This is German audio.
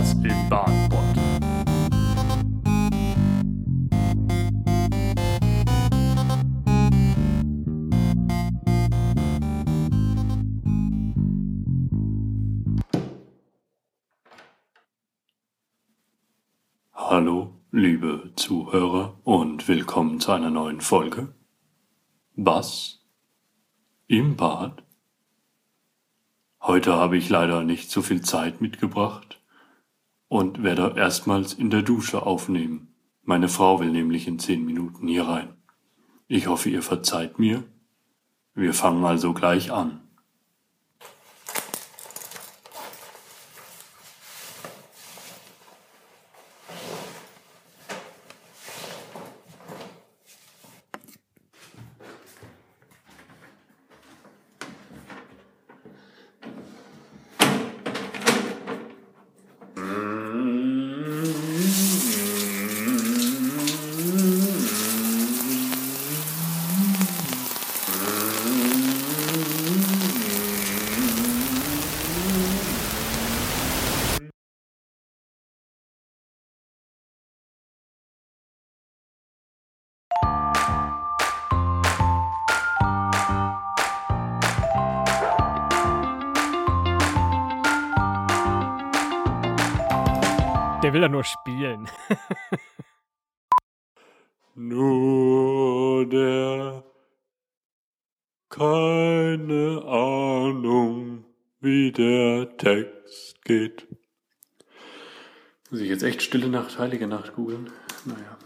Was im Badbot. Hallo, liebe Zuhörer und willkommen zu einer neuen Folge. Was? Im Bad? Heute habe ich leider nicht so viel Zeit mitgebracht und werde erstmals in der Dusche aufnehmen. Meine Frau will nämlich in zehn Minuten hier rein. Ich hoffe, ihr verzeiht mir. Wir fangen also gleich an. Der will ja nur spielen. Nur der keine Ahnung, wie der Text geht. Muss ich jetzt echt Stille Nacht, Heilige Nacht googeln? Naja.